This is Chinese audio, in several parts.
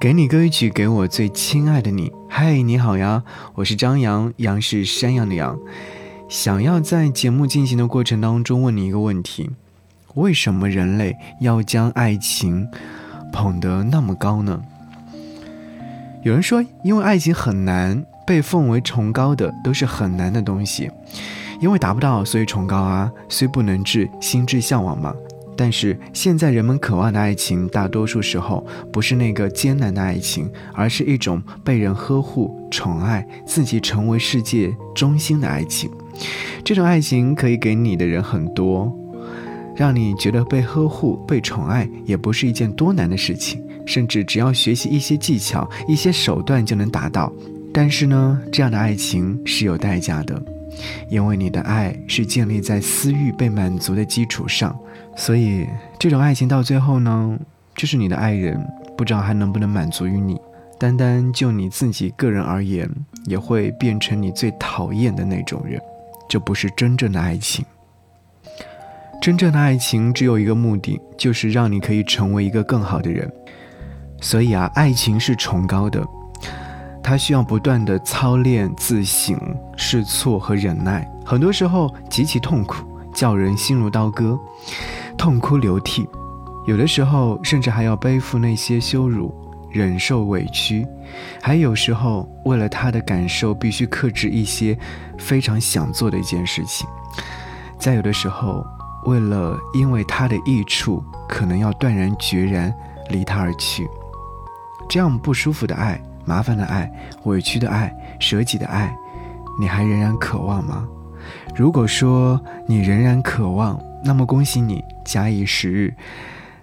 给你歌曲，给我最亲爱的你。嗨，你好呀，我是张扬，杨是山羊的羊。想要在节目进行的过程当中问你一个问题：为什么人类要将爱情捧得那么高呢？有人说，因为爱情很难，被奉为崇高的都是很难的东西，因为达不到，所以崇高啊。虽不能至，心之向往嘛。但是现在人们渴望的爱情，大多数时候不是那个艰难的爱情，而是一种被人呵护、宠爱，自己成为世界中心的爱情。这种爱情可以给你的人很多，让你觉得被呵护、被宠爱，也不是一件多难的事情，甚至只要学习一些技巧、一些手段就能达到。但是呢，这样的爱情是有代价的，因为你的爱是建立在私欲被满足的基础上。所以，这种爱情到最后呢，就是你的爱人不知道还能不能满足于你。单单就你自己个人而言，也会变成你最讨厌的那种人。这不是真正的爱情。真正的爱情只有一个目的，就是让你可以成为一个更好的人。所以啊，爱情是崇高的，他需要不断的操练、自省、试错和忍耐，很多时候极其痛苦，叫人心如刀割。痛哭流涕，有的时候甚至还要背负那些羞辱，忍受委屈，还有时候为了他的感受必须克制一些非常想做的一件事情，再有的时候为了因为他的益处，可能要断然决然离他而去。这样不舒服的爱、麻烦的爱、委屈的爱、舍己的爱，你还仍然渴望吗？如果说你仍然渴望，那么恭喜你，假以时日，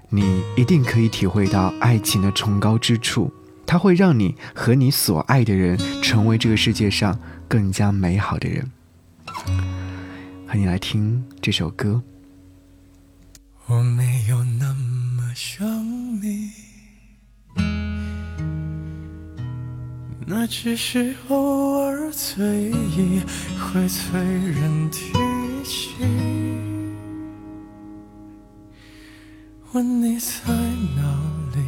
你一定可以体会到爱情的崇高之处。它会让你和你所爱的人成为这个世界上更加美好的人。和你来听这首歌。我没有那么想你，那只是偶尔醉意会催人提起。问你在哪里，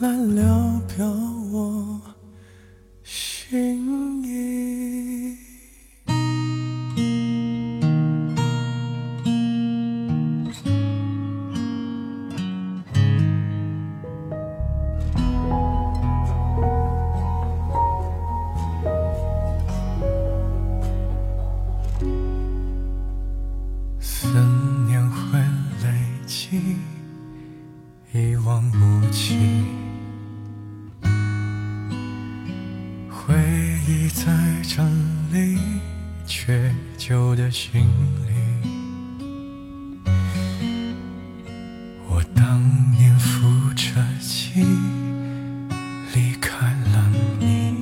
来聊表我心意。一望无际，回忆在这里缺旧的行李。我当年扶着记离开了你，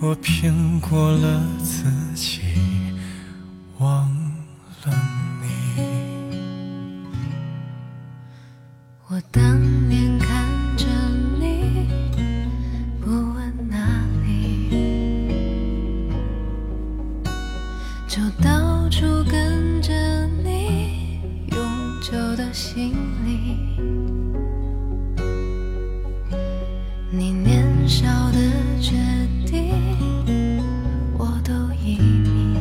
我骗过了自己，就到处跟着你，永久的行李。你年少的决定，我都依你。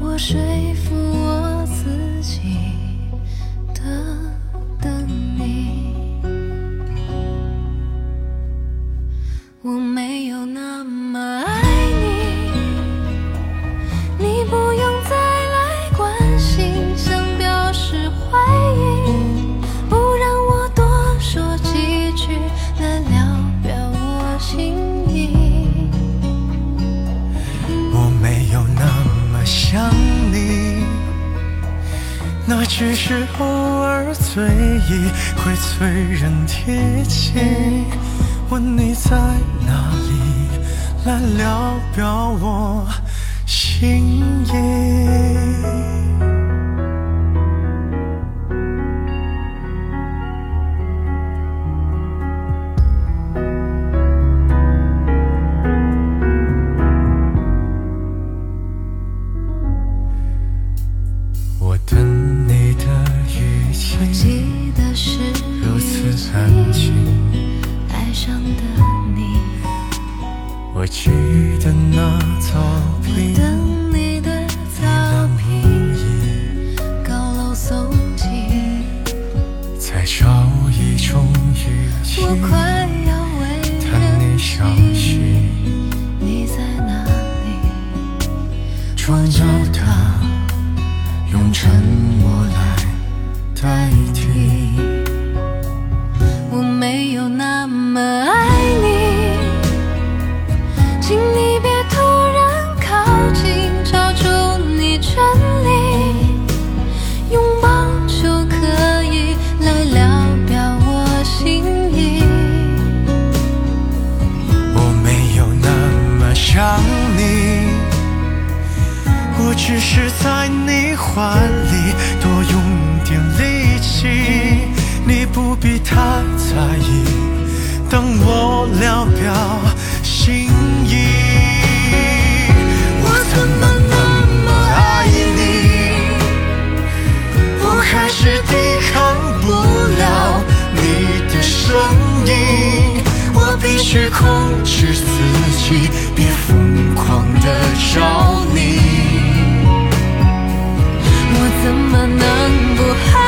我说服我自己。等等你，我没有那么只是偶尔醉意会催人提起，问你在哪里，来聊表我心意。我等我记得是如此安静爱上的你。我记得那草坪等你的草坪高楼耸起。在找一种语气我快要为了你呼吸你在哪里？装哑巴用沉默代替。我没有那么爱你，请你别突然靠近，抓住你全力，拥抱就可以来聊表我心意。我没有那么想你，我只是在你怀里多用点力气，你不必太在意，当我聊表心意。我怎么那么爱你？我还是抵抗不了你的声音，我必须控制自己，别疯狂的找你。我怎么能不恨